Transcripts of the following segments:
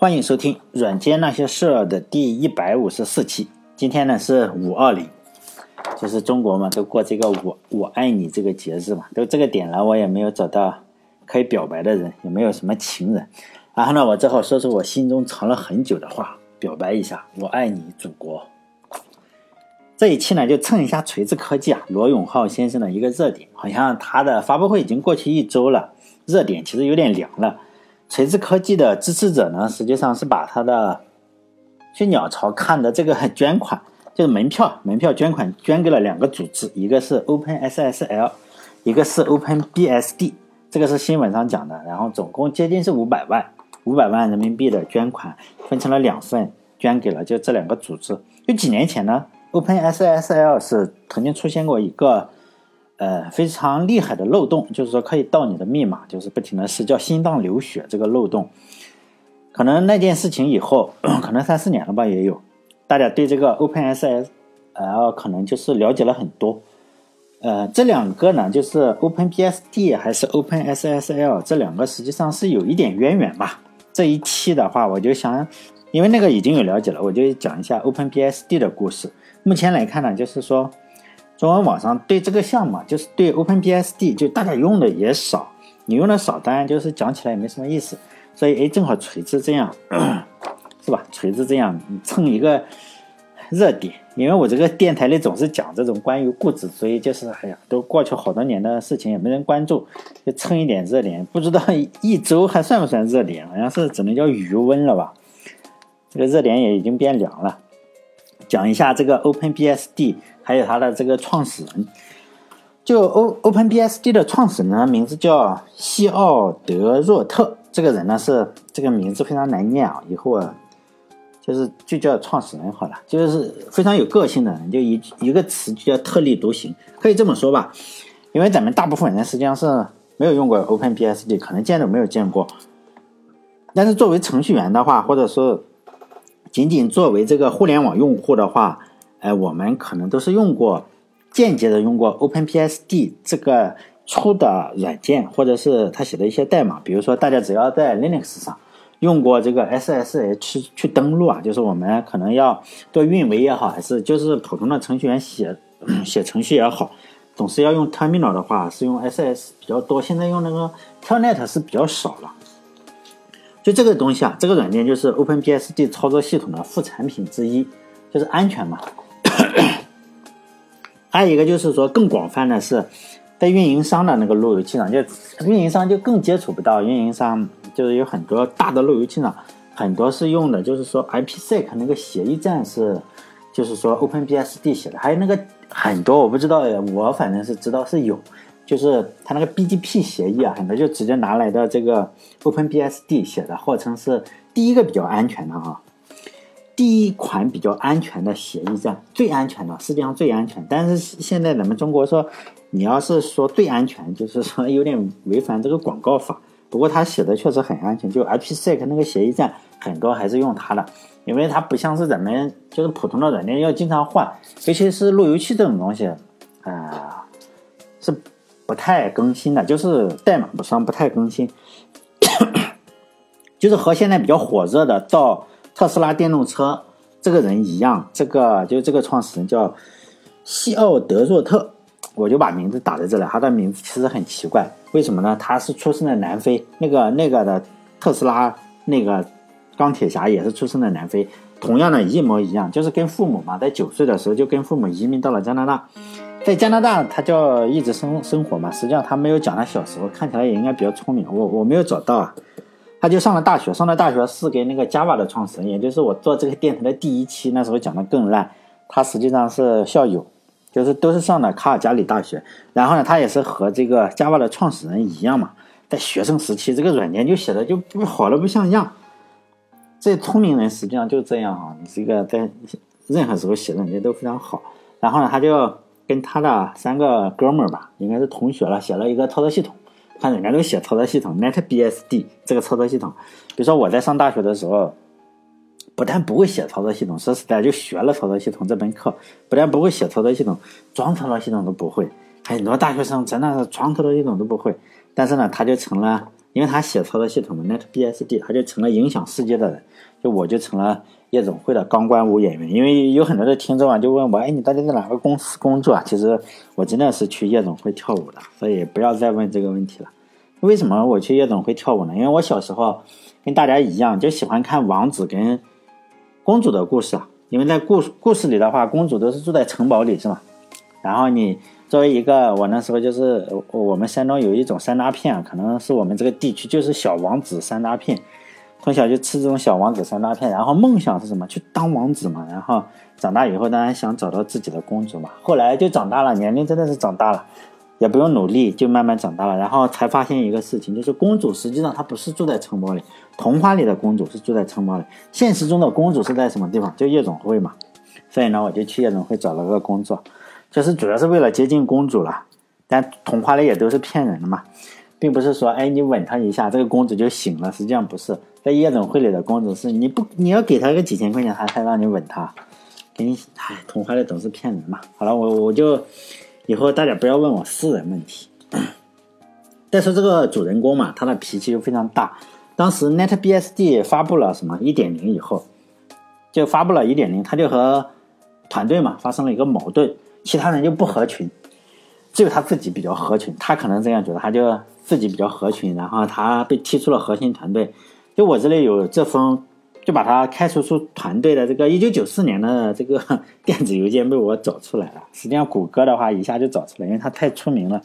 欢迎收听《软件那些事儿》的第一百五十四期。今天呢是五二零，就是中国嘛，都过这个“我我爱你”这个节日嘛。都这个点了，我也没有找到可以表白的人，也没有什么情人。然后呢，我只好说出我心中藏了很久的话，表白一下：我爱你，祖国。这一期呢，就蹭一下锤子科技啊，罗永浩先生的一个热点。好像他的发布会已经过去一周了，热点其实有点凉了。锤子科技的支持者呢，实际上是把他的去鸟巢看的这个捐款，就是门票，门票捐款捐给了两个组织，一个是 OpenSSL，一个是 OpenBSD。这个是新闻上讲的，然后总共接近是五百万，五百万人民币的捐款分成了两份，捐给了就这两个组织。就几年前呢，OpenSSL 是曾经出现过一个。呃，非常厉害的漏洞，就是说可以盗你的密码，就是不停的是叫心脏流血这个漏洞。可能那件事情以后，可能三四年了吧，也有大家对这个 OpenSSL 可能就是了解了很多。呃，这两个呢，就是 OpenBSD 还是 OpenSSL 这两个实际上是有一点渊源吧。这一期的话，我就想，因为那个已经有了解了，我就讲一下 OpenBSD 的故事。目前来看呢，就是说。中文网上对这个项目，就是对 OpenBSD，就大家用的也少，你用的少，当然就是讲起来也没什么意思。所以，哎，正好锤子这样，是吧？锤子这样蹭一个热点，因为我这个电台里总是讲这种关于固执，所以就是，哎呀，都过去好多年的事情也没人关注，就蹭一点热点。不知道一周还算不算热点？好像是只能叫余温了吧？这个热点也已经变凉了。讲一下这个 OpenBSD。还有它的这个创始人，就 O OpenBSD 的创始人名字叫西奥德若特。这个人呢是这个名字非常难念啊，以后啊就是就叫创始人好了，就是非常有个性的人，就一一个词就叫特立独行，可以这么说吧。因为咱们大部分人实际上是没有用过 OpenBSD，可能见都没有见过。但是作为程序员的话，或者说仅仅作为这个互联网用户的话，哎，我们可能都是用过，间接的用过 OpenBSD 这个出的软件，或者是他写的一些代码。比如说，大家只要在 Linux 上用过这个 SSH 去登录啊，就是我们可能要做运维也好，还是就是普通的程序员写 写程序也好，总是要用 Terminal 的话，是用 SS 比较多。现在用那个 Telnet 是比较少了。就这个东西啊，这个软件就是 OpenBSD 操作系统的副产品之一，就是安全嘛。还有一个就是说，更广泛的是，在运营商的那个路由器上，就运营商就更接触不到。运营商就是有很多大的路由器上，很多是用的，就是说 IPsec 那个协议站是，就是说 OpenBSD 写的。还有那个很多我不知道，我反正是知道是有，就是它那个 BGP 协议啊，很多就直接拿来的这个 OpenBSD 写的，号称是第一个比较安全的啊。第一款比较安全的协议站，最安全的，世界上最安全。但是现在咱们中国说，你要是说最安全，就是说有点违反这个广告法。不过他写的确实很安全，就 IPsec 那个协议站，很多还是用它的，因为它不像是咱们就是普通的软件要经常换，尤其是路由器这种东西，啊，是不太更新的，就是代码不上不太更新，就是和现在比较火热的到。特斯拉电动车这个人一样，这个就这个创始人叫西奥德若特，我就把名字打在这里。他的名字其实很奇怪，为什么呢？他是出生在南非，那个那个的特斯拉那个钢铁侠也是出生在南非，同样的一模一样，就是跟父母嘛，在九岁的时候就跟父母移民到了加拿大，在加拿大他叫一直生生活嘛。实际上他没有讲他小时候，看起来也应该比较聪明。我我没有找到啊。他就上了大学，上了大学是给那个 Java 的创始人，也就是我做这个电台的第一期，那时候讲的更烂。他实际上是校友，就是都是上的卡尔加里大学。然后呢，他也是和这个 Java 的创始人一样嘛，在学生时期这个软件就写的就不好的不像样。这聪明人实际上就这样啊，你这个在任何时候写软件都非常好。然后呢，他就跟他的三个哥们儿吧，应该是同学了，写了一个操作系统。看人家都写操作系统，NetBSD 这个操作系统，比如说我在上大学的时候，不但不会写操作系统，说实在就学了操作系统这门课，不但不会写操作系统，装操作系统都不会。很多大学生真的是装操作系统都不会，但是呢，他就成了因为他写操作系统嘛，NetBSD，他就成了影响世界的人，就我就成了夜总会的钢管舞演员。因为有很多的听众啊，就问我，哎，你到底在哪个公司工作啊？其实我真的是去夜总会跳舞的，所以不要再问这个问题了。为什么我去夜总会跳舞呢？因为我小时候跟大家一样，就喜欢看王子跟公主的故事啊。因为在故故事里的话，公主都是住在城堡里，是吧？然后你。作为一个，我那时候就是我们山东有一种山楂片啊，可能是我们这个地区就是小王子山楂片，从小就吃这种小王子山楂片，然后梦想是什么？去当王子嘛。然后长大以后当然想找到自己的公主嘛。后来就长大了，年龄真的是长大了，也不用努力，就慢慢长大了。然后才发现一个事情，就是公主实际上她不是住在城堡里，童话里的公主是住在城堡里，现实中的公主是在什么地方？就夜总会嘛。所以呢，我就去夜总会找了个工作。就是主要是为了接近公主了，但童话里也都是骗人的嘛，并不是说，哎，你吻她一下，这个公主就醒了。实际上不是，在夜总会里的公主是，你不，你要给她个几千块钱，她才让你吻她。给你，哎，童话里总是骗人嘛。好了，我我就以后大家不要问我私人问题。再说这个主人公嘛，他的脾气就非常大。当时 NetBSD 发布了什么一点零以后，就发布了一点零，他就和团队嘛发生了一个矛盾。其他人就不合群，只有他自己比较合群。他可能这样觉得，他就自己比较合群，然后他被踢出了核心团队。就我这里有这封，就把他开除出团队的这个一九九四年的这个 电子邮件被我找出来了。实际上，谷歌的话一下就找出来，因为他太出名了。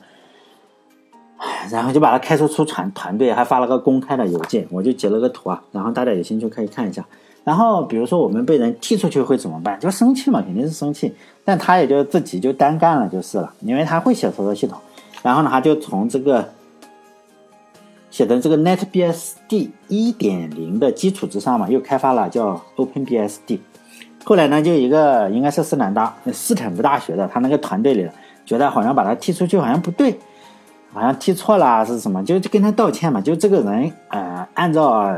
然后就把他开除出团团队，还发了个公开的邮件，我就截了个图啊，然后大家有兴趣可以看一下。然后比如说我们被人踢出去会怎么办？就生气嘛，肯定是生气。但他也就自己就单干了就是了，因为他会写操作系统，然后呢，他就从这个写的这个 NetBSD 一点零的基础之上嘛，又开发了叫 OpenBSD。后来呢，就一个应该是斯坦大斯坦福大学的他那个团队里，觉得好像把他踢出去好像不对。好像踢错了是什么？就就跟他道歉嘛。就这个人，呃，按照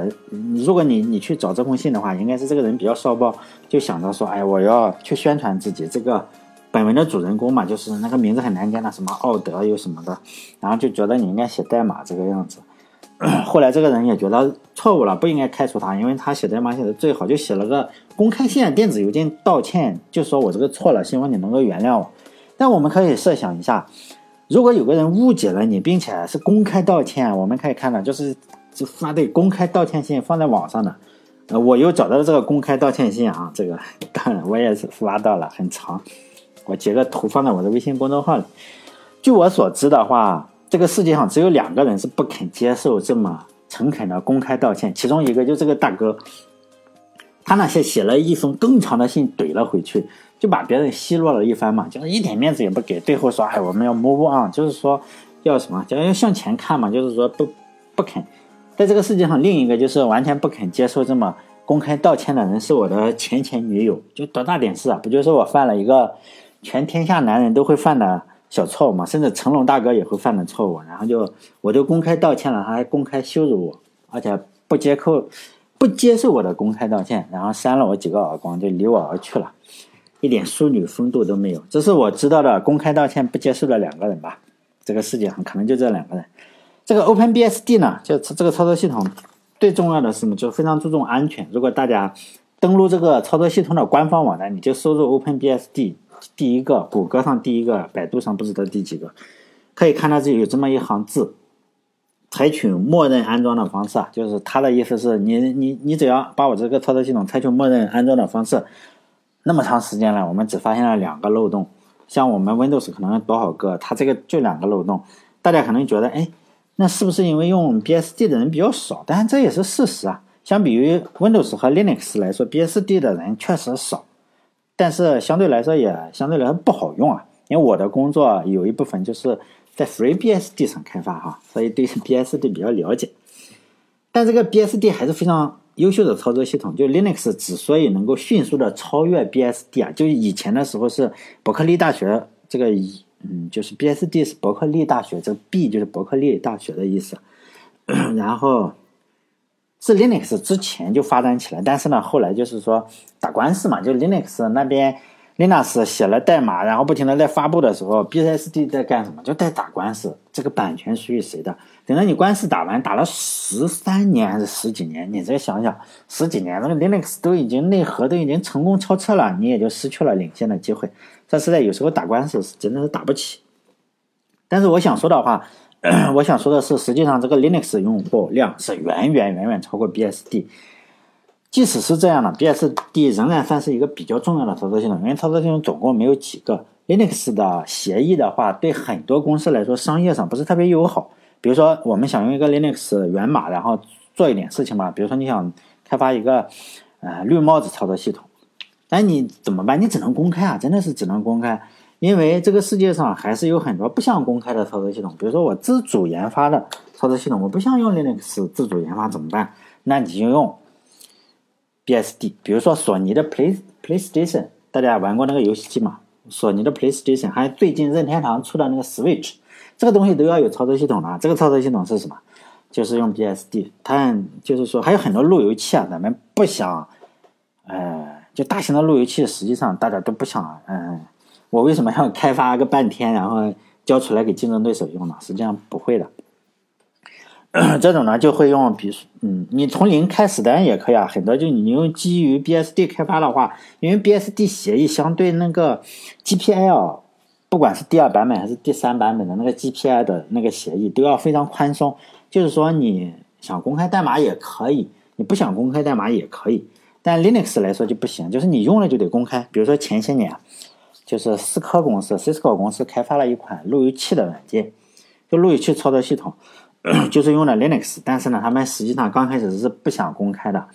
如果你你去找这封信的话，应该是这个人比较骚包，就想着说，哎，我要去宣传自己。这个本文的主人公嘛，就是那个名字很难念的，什么奥德又什么的，然后就觉得你应该写代码这个样子。后来这个人也觉得错误了，不应该开除他，因为他写代码写的最好，就写了个公开信电子邮件道歉，就说我这个错了，希望你能够原谅我。但我们可以设想一下。如果有个人误解了你，并且是公开道歉，我们可以看到，就是就发的公开道歉信放在网上的，呃，我又找到了这个公开道歉信啊，这个当然我也是发到了，很长，我截个图放在我的微信公众号里。据我所知的话，这个世界上只有两个人是不肯接受这么诚恳的公开道歉，其中一个就这个大哥，他那些写了一封更长的信怼了回去。就把别人奚落了一番嘛，就是一点面子也不给，最后说哎，我们要 move on，就是说要什么，就要向前看嘛，就是说不不肯，在这个世界上，另一个就是完全不肯接受这么公开道歉的人是我的前前女友，就多大点事啊？不就是我犯了一个全天下男人都会犯的小错误嘛，甚至成龙大哥也会犯的错误，然后就我就公开道歉了，他还公开羞辱我，而且不接扣不接受我的公开道歉，然后扇了我几个耳光，就离我而去了。一点淑女风度都没有，这是我知道的公开道歉不接受的两个人吧？这个世界上可能就这两个人。这个 OpenBSD 呢，就这个操作系统最重要的是什么？就非常注重安全。如果大家登录这个操作系统的官方网站，你就输入 OpenBSD 第一个，谷歌上第一个，百度上不知道第几个，可以看到这有这么一行字：采取默认安装的方式啊，就是他的意思是你你你只要把我这个操作系统采取默认安装的方式。那么长时间了，我们只发现了两个漏洞。像我们 Windows 可能多少个，它这个就两个漏洞。大家可能觉得，哎，那是不是因为用 BSD 的人比较少？但这也是事实啊。相比于 Windows 和 Linux 来说，BSD 的人确实少，但是相对来说也相对来说不好用啊。因为我的工作有一部分就是在 FreeBSD 上开发哈，所以对 BSD 比较了解。但这个 BSD 还是非常。优秀的操作系统，就 Linux 之所以能够迅速的超越 BSD 啊，就以前的时候是伯克利大学这个，嗯，就是 BSD 是伯克利大学，这个 B 就是伯克利大学的意思，然后是 Linux 之前就发展起来，但是呢，后来就是说打官司嘛，就 Linux 那边 Linux 写了代码，然后不停的在发布的时候，BSD 在干什么？就在打官司，这个版权属于谁的？等到你官司打完，打了十三年还是十几年，你再想想，十几年那个 Linux 都已经内核都已经成功超车了，你也就失去了领先的机会。这实在有时候打官司是真的是打不起。但是我想说的话，我想说的是，实际上这个 Linux 用户量是远远远远超过 BSD。即使是这样的，BSD 仍然算是一个比较重要的操作系统，因为操作系统总共没有几个。Linux 的协议的话，对很多公司来说，商业上不是特别友好。比如说，我们想用一个 Linux 源码，然后做一点事情嘛。比如说，你想开发一个呃绿帽子操作系统，那你怎么办？你只能公开啊，真的是只能公开，因为这个世界上还是有很多不想公开的操作系统。比如说，我自主研发的操作系统，我不想用 Linux 自主研发怎么办？那你就用。BSD，比如说索尼的 Play PlayStation，大家玩过那个游戏机吗？索尼的 PlayStation，还有最近任天堂出的那个 Switch，这个东西都要有操作系统的。这个操作系统是什么？就是用 BSD。它就是说还有很多路由器啊，咱们不想，呃，就大型的路由器，实际上大家都不想，嗯，我为什么要开发个半天，然后交出来给竞争对手用呢？实际上不会的。这种呢就会用，比如嗯，你从零开始的也可以啊。很多就你用基于 BSD 开发的话，因为 BSD 协议相对那个 GPL，不管是第二版本还是第三版本的那个 GPI 的那个协议都要非常宽松。就是说你想公开代码也可以，你不想公开代码也可以。但 Linux 来说就不行，就是你用了就得公开。比如说前些年，就是思科公司 Cisco 公司开发了一款路由器的软件，就路由器操作系统。就是用的 Linux，但是呢，他们实际上刚开始是不想公开的，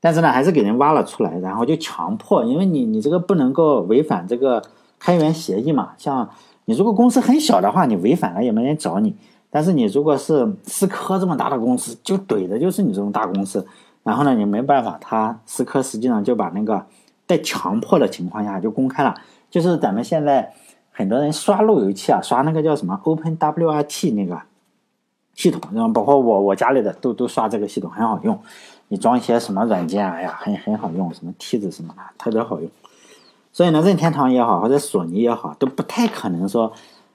但是呢，还是给人挖了出来，然后就强迫，因为你你这个不能够违反这个开源协议嘛。像你如果公司很小的话，你违反了也没人找你。但是你如果是思科这么大的公司，就怼的就是你这种大公司，然后呢，你没办法，他思科实际上就把那个在强迫的情况下就公开了，就是咱们现在很多人刷路由器啊，刷那个叫什么 OpenWRT 那个。系统，然后包括我我家里的都都刷这个系统，很好用。你装一些什么软件，哎呀，很很好用，什么梯子什么的，特别好用。所以呢，任天堂也好，或者索尼也好，都不太可能说，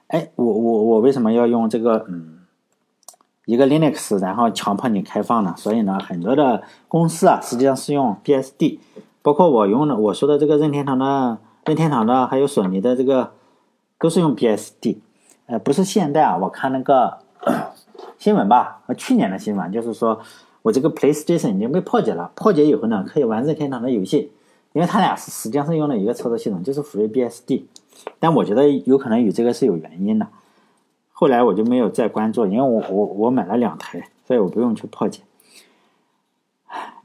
哎，我我我为什么要用这个嗯一个 Linux，然后强迫你开放呢？所以呢，很多的公司啊，实际上是用 BSD，包括我用的我说的这个任天堂的任天堂的，还有索尼的这个，都是用 BSD。呃，不是现在啊，我看那个。新闻吧，去年的新闻就是说，我这个 PlayStation 已经被破解了。破解以后呢，可以玩任天堂的游戏，因为它俩是实际上是用了一个操作系统，就是福瑞 BSD。但我觉得有可能与这个是有原因的。后来我就没有再关注，因为我我我买了两台，所以我不用去破解。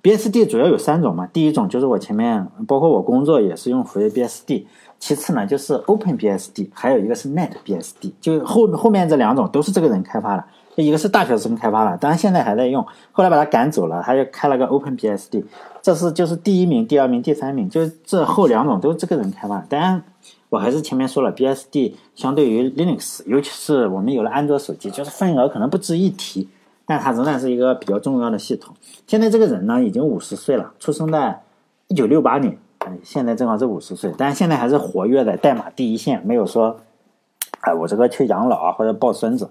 BSD 主要有三种嘛，第一种就是我前面包括我工作也是用福瑞 BSD，其次呢就是 OpenBSD，还有一个是 NetBSD，就后后面这两种都是这个人开发的。一个是大学生开发的，当然现在还在用，后来把他赶走了，他又开了个 OpenBSD，这是就是第一名、第二名、第三名，就是这后两种都是这个人开发。当然，我还是前面说了，BSD 相对于 Linux，尤其是我们有了安卓手机，就是份额可能不值一提，但它仍然是一个比较重要的系统。现在这个人呢，已经五十岁了，出生在一九六八年，现在正好是五十岁，但是现在还是活跃在代码第一线，没有说，哎，我这个去养老啊或者抱孙子。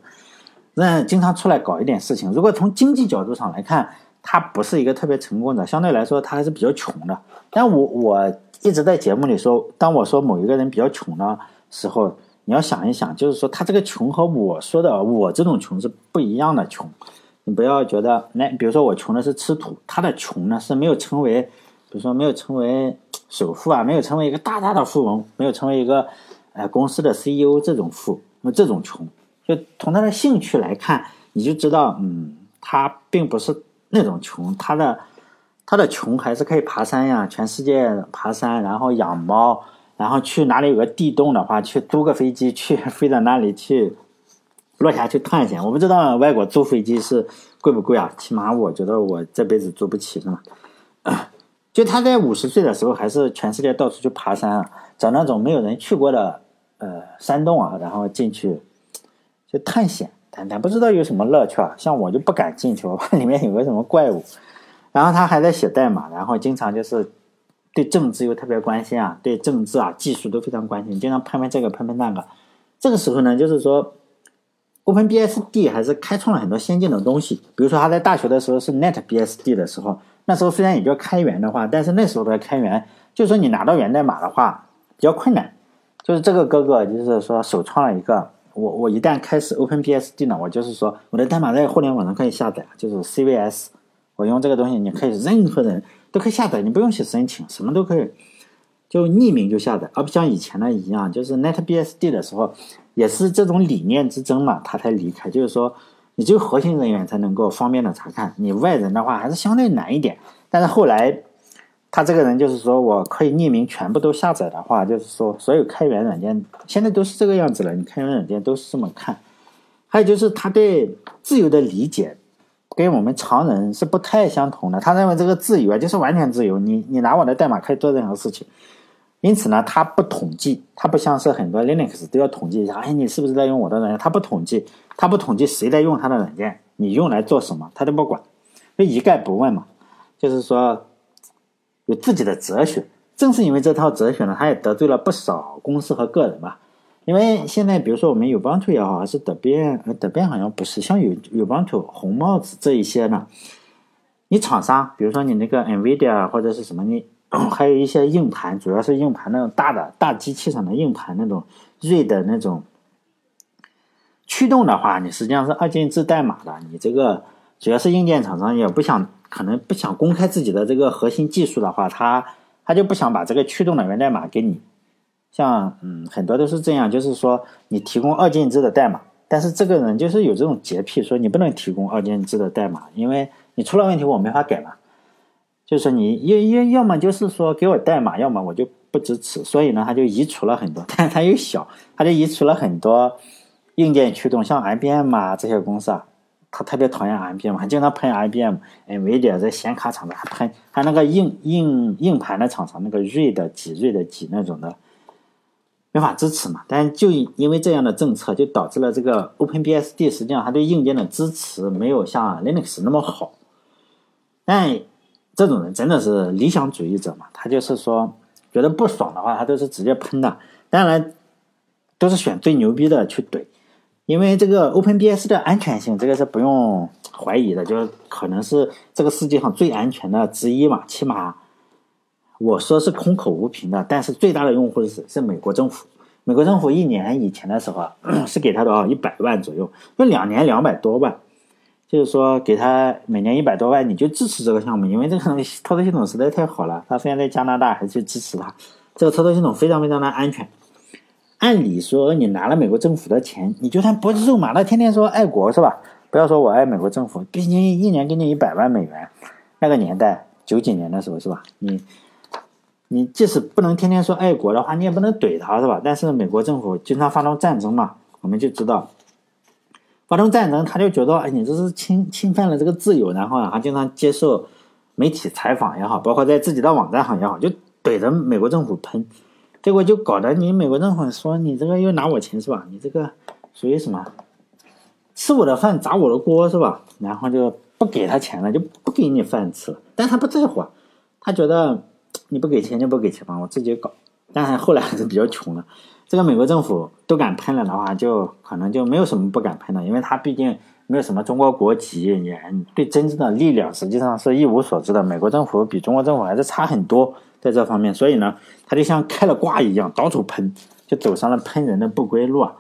那经常出来搞一点事情。如果从经济角度上来看，他不是一个特别成功的，相对来说他还是比较穷的。但我我一直在节目里说，当我说某一个人比较穷的时候，你要想一想，就是说他这个穷和我说的我这种穷是不一样的穷。你不要觉得，那比如说我穷的是吃土，他的穷呢是没有成为，比如说没有成为首富啊，没有成为一个大大的富翁，没有成为一个呃公司的 CEO 这种富，那这种穷。就从他的兴趣来看，你就知道，嗯，他并不是那种穷，他的他的穷还是可以爬山呀，全世界爬山，然后养猫，然后去哪里有个地洞的话，去租个飞机去飞到那里去落下去探险。我不知道外国租飞机是贵不贵啊？起码我觉得我这辈子租不起，是吗？就他在五十岁的时候，还是全世界到处去爬山啊，找那种没有人去过的呃山洞啊，然后进去。就探险，但但不知道有什么乐趣啊！像我就不敢进去，我怕里面有个什么怪物。然后他还在写代码，然后经常就是对政治又特别关心啊，对政治啊、技术都非常关心，经常喷喷这个喷喷那个。这个时候呢，就是说，OpenBSD 还是开创了很多先进的东西。比如说他在大学的时候是 NetBSD 的时候，那时候虽然也叫开源的话，但是那时候的开源，就是说你拿到源代码的话比较困难。就是这个哥哥就是说首创了一个，我我一旦开始 OpenBSD 呢，我就是说我的代码在互联网上可以下载，就是 CVS，我用这个东西你可以任何人都可以下载，你不用去申请，什么都可以。就匿名就下载，而不像以前的一样，就是 NetBSD 的时候，也是这种理念之争嘛，他才离开。就是说，你只有核心人员才能够方便的查看，你外人的话还是相对难一点。但是后来，他这个人就是说我可以匿名全部都下载的话，就是说所有开源软件现在都是这个样子了，你开源软件都是这么看。还有就是他对自由的理解，跟我们常人是不太相同的。他认为这个自由啊，就是完全自由，你你拿我的代码可以做任何事情。因此呢，他不统计，他不像是很多 Linux 都要统计一下，哎，你是不是在用我的软件？他不统计，他不统计谁在用他的软件，你用来做什么，他都不管，就一概不问嘛。就是说，有自己的哲学。正是因为这套哲学呢，他也得罪了不少公司和个人吧。因为现在，比如说我们有帮助也好，还是德变，呃，德变好像不是，像有有帮助、红帽子这一些呢，你厂商，比如说你那个 NVIDIA 或者是什么你。还有一些硬盘，主要是硬盘那种大的大机器上的硬盘那种锐的那种驱动的话，你实际上是二进制代码的。你这个主要是硬件厂商也不想，可能不想公开自己的这个核心技术的话，他他就不想把这个驱动的源代码给你。像嗯，很多都是这样，就是说你提供二进制的代码，但是这个人就是有这种洁癖，说你不能提供二进制的代码，因为你出了问题我没法改嘛。就是你要要要么就是说给我代码，要么我就不支持。所以呢，他就移除了很多，但他又小，他就移除了很多硬件驱动，像 IBM 啊这些公司啊，他特别讨厌 IBM，还经常喷 IBM、NVIDIA 这显卡厂的，还喷还那个硬硬硬盘的厂商，那个锐的几锐的几那种的，没法支持嘛。但就因为这样的政策，就导致了这个 OpenBSD 实际上它对硬件的支持没有像 Linux 那么好，但。这种人真的是理想主义者嘛？他就是说，觉得不爽的话，他都是直接喷的。当然，都是选最牛逼的去怼，因为这个 OpenBS 的安全性，这个是不用怀疑的，就是可能是这个世界上最安全的之一嘛。起码我说是空口无凭的，但是最大的用户是是美国政府。美国政府一年以前的时候啊 是给他多少一百万左右，就两年两百多万。就是说，给他每年一百多万，你就支持这个项目，因为这个操作系统实在太好了。他虽然在加拿大，还是支持他。这个操作系统非常非常的安全。按理说，你拿了美国政府的钱，你就算不是肉麻的，天天说爱国是吧？不要说我爱美国政府，毕竟一年给你一百万美元，那个年代九几年的时候是吧？你你即使不能天天说爱国的话，你也不能怼他是吧？但是美国政府经常发动战争嘛，我们就知道。发动战争，他就觉得，哎，你这是侵侵犯了这个自由，然后啊，他经常接受媒体采访也好，包括在自己的网站上也好，就怼着美国政府喷，结果就搞得你美国政府说你这个又拿我钱是吧？你这个属于什么？吃我的饭砸我的锅是吧？然后就不给他钱了，就不给你饭吃。但他不在乎，他觉得你不给钱就不给钱嘛，我自己搞。但是后来还是比较穷的。这个美国政府都敢喷了的话，就可能就没有什么不敢喷的，因为他毕竟没有什么中国国籍，也对真正的力量实际上是一无所知的。美国政府比中国政府还是差很多在这方面，所以呢，他就像开了挂一样，到处喷，就走上了喷人的不归路。啊。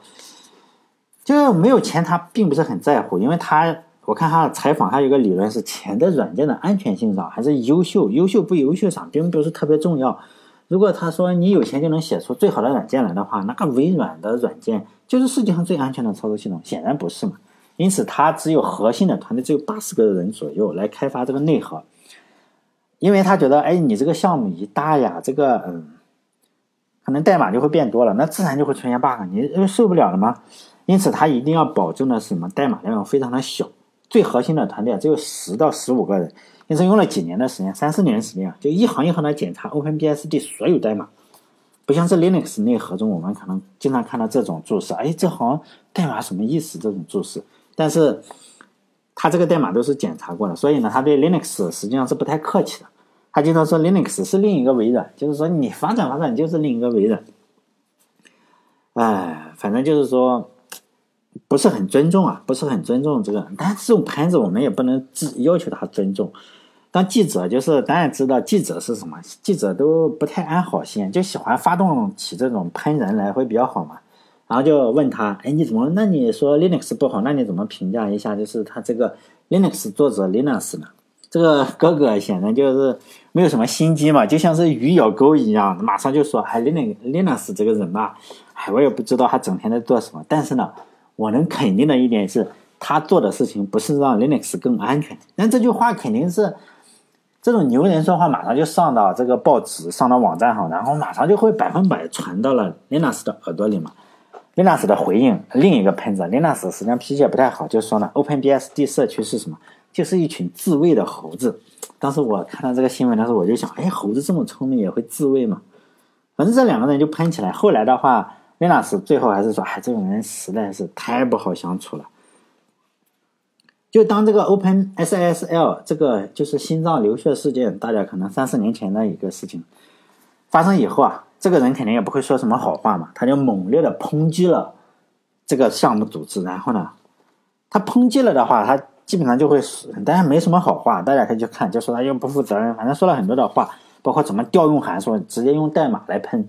就没有钱，他并不是很在乎，因为他我看他的采访，他有个理论是钱在软件的安全性上还是优秀，优秀不优秀上并不是特别重要。如果他说你有钱就能写出最好的软件来的话，那个微软的软件就是世界上最安全的操作系统，显然不是嘛。因此，他只有核心的团队只有八十个人左右来开发这个内核，因为他觉得，哎，你这个项目一大呀，这个嗯，可能代码就会变多了，那自然就会出现 bug，你受不了了吗？因此，他一定要保证的是什么？代码量非常的小，最核心的团队只有十到十五个人。因此用了几年的时间，三四年的时间啊，就一行一行的检查 OpenBSD 所有代码，不像是 Linux 内核中我们可能经常看到这种注释，哎，这行代码什么意思？这种注释，但是他这个代码都是检查过的，所以呢，他对 Linux 实际上是不太客气的。他经常说 Linux 是另一个微软，就是说你发展发展就是另一个微软。哎，反正就是说不是很尊重啊，不是很尊重这个。但是这种盘子我们也不能自要求他尊重。当记者就是当然知道记者是什么，记者都不太安好心，就喜欢发动起这种喷人来会比较好嘛。然后就问他，哎，你怎么？那你说 Linux 不好，那你怎么评价一下？就是他这个 Linux 作者 Linux 呢？这个哥哥显然就是没有什么心机嘛，就像是鱼咬钩一样，马上就说，哎，Linux Linux 这个人吧，哎，我也不知道他整天在做什么，但是呢，我能肯定的一点是，他做的事情不是让 Linux 更安全。那这句话肯定是这种牛人说话，马上就上到这个报纸，上到网站上，然后马上就会百分百传到了 Linux 的耳朵里嘛。Linux 的回应，另一个喷子，Linux 实际上脾气也不太好，就说呢，OpenBSD 社区是什么？就是一群自卫的猴子。当时我看到这个新闻的时候，我就想，哎，猴子这么聪明也会自卫吗？反正这两个人就喷起来。后来的话，Linux 最后还是说，哎，这种人实在是太不好相处了。就当这个 OpenSSL 这个就是心脏流血事件，大家可能三四年前的一个事情发生以后啊。这个人肯定也不会说什么好话嘛，他就猛烈的抨击了这个项目组织。然后呢，他抨击了的话，他基本上就会，当然没什么好话，大家可以去看，就说他又不负责任，反正说了很多的话，包括怎么调用函数，直接用代码来喷。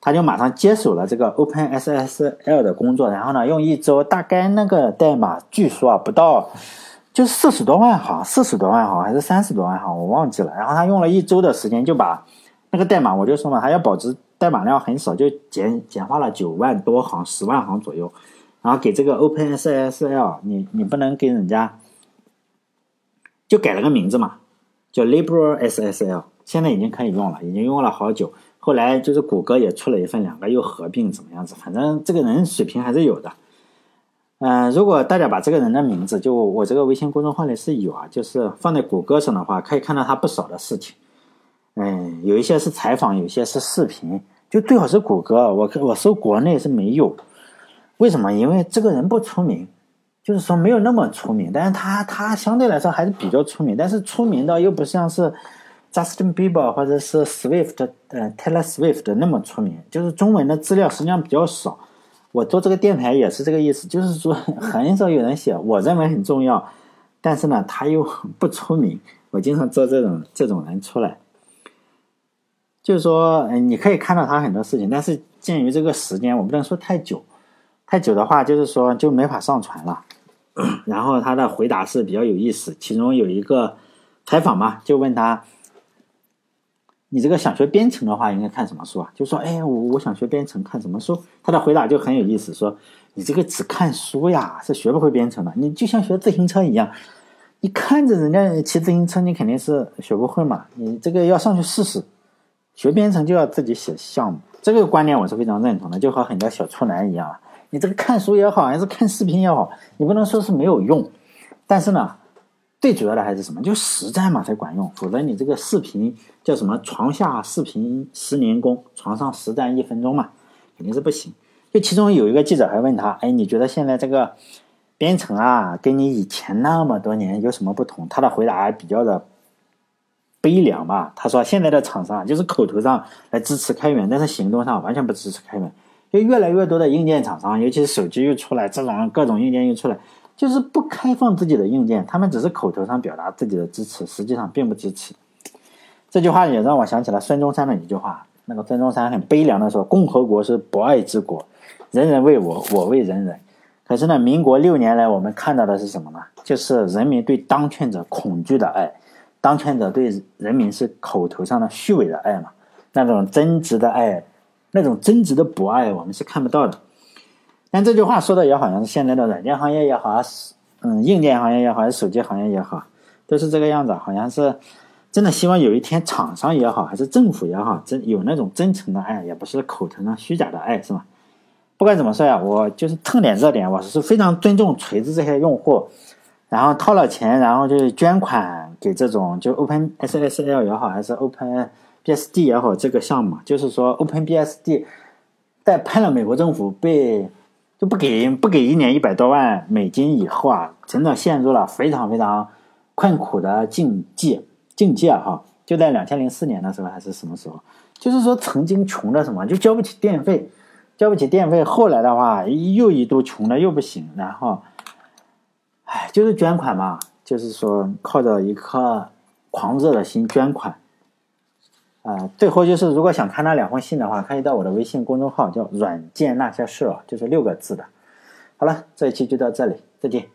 他就马上接手了这个 OpenSSL 的工作，然后呢，用一周，大概那个代码据说啊不到，就四十多万行，四十多万行还是三十多万行，我忘记了。然后他用了一周的时间就把。那个代码我就说嘛，还要保持代码量很少，就简简化了九万多行、十万行左右，然后给这个 OpenSSL，你你不能给人家，就改了个名字嘛，叫 LibreSSL，现在已经可以用了，已经用了好久。后来就是谷歌也出了一份，两个又合并怎么样子，反正这个人水平还是有的。嗯，如果大家把这个人的名字，就我这个微信公众号里是有啊，就是放在谷歌上的话，可以看到他不少的事情。嗯，有一些是采访，有些是视频，就最好是谷歌。我我搜国内是没有，为什么？因为这个人不出名，就是说没有那么出名。但是他他相对来说还是比较出名，但是出名的又不像是 Justin Bieber 或者是 Swift，呃，Taylor Swift 那么出名。就是中文的资料实际上比较少。我做这个电台也是这个意思，就是说很少有人写，我认为很重要，但是呢他又不出名。我经常做这种这种人出来。就是说，嗯，你可以看到他很多事情，但是鉴于这个时间，我不能说太久，太久的话，就是说就没法上传了。然后他的回答是比较有意思，其中有一个采访嘛，就问他：“你这个想学编程的话，应该看什么书啊？”就说：“哎，我我想学编程，看什么书？”他的回答就很有意思，说：“你这个只看书呀，是学不会编程的。你就像学自行车一样，你看着人家骑自行车，你肯定是学不会嘛。你这个要上去试试。”学编程就要自己写项目，这个观念我是非常认同的，就和很多小处男一样啊。你这个看书也好，还是看视频也好，你不能说是没有用。但是呢，最主要的还是什么？就实战嘛才管用。否则你这个视频叫什么“床下视频十年功，床上实战一分钟”嘛，肯定是不行。就其中有一个记者还问他：“哎，你觉得现在这个编程啊，跟你以前那么多年有什么不同？”他的回答比较的。悲凉吧，他说现在的厂商就是口头上来支持开源，但是行动上完全不支持开源。就越来越多的硬件厂商，尤其是手机又出来，这种各种硬件又出来，就是不开放自己的硬件，他们只是口头上表达自己的支持，实际上并不支持。这句话也让我想起了孙中山的一句话，那个孙中山很悲凉的说：“共和国是博爱之国，人人为我，我为人人。”可是呢，民国六年来，我们看到的是什么呢？就是人民对当权者恐惧的爱。当权者对人民是口头上的虚伪的爱嘛？那种真挚的爱，那种真挚的博爱，我们是看不到的。但这句话说的也好像是现在的软件行业也好，是嗯硬件行业也好，还是手机行业也好，都是这个样子。好像是真的希望有一天厂商也好，还是政府也好，真有那种真诚的爱，也不是口头上虚假的爱，是吧？不管怎么说呀，我就是蹭点热点，我是非常尊重锤子这些用户。然后掏了钱，然后就捐款给这种就 Open SSL 也好，还是 Open BSD 也好，这个项目就是说 Open BSD 在喷了美国政府被就不给不给一年一百多万美金以后啊，真的陷入了非常非常困苦的境界境界哈。就在两千零四年的时候还是什么时候？就是说曾经穷的什么，就交不起电费，交不起电费。后来的话又一度穷的又不行，然后，哎，就是捐款嘛，就是说靠着一颗狂热的心捐款。啊，最后就是如果想看那两封信的话，可以到我的微信公众号叫“软件那些事”，就是六个字的。好了，这一期就到这里，再见。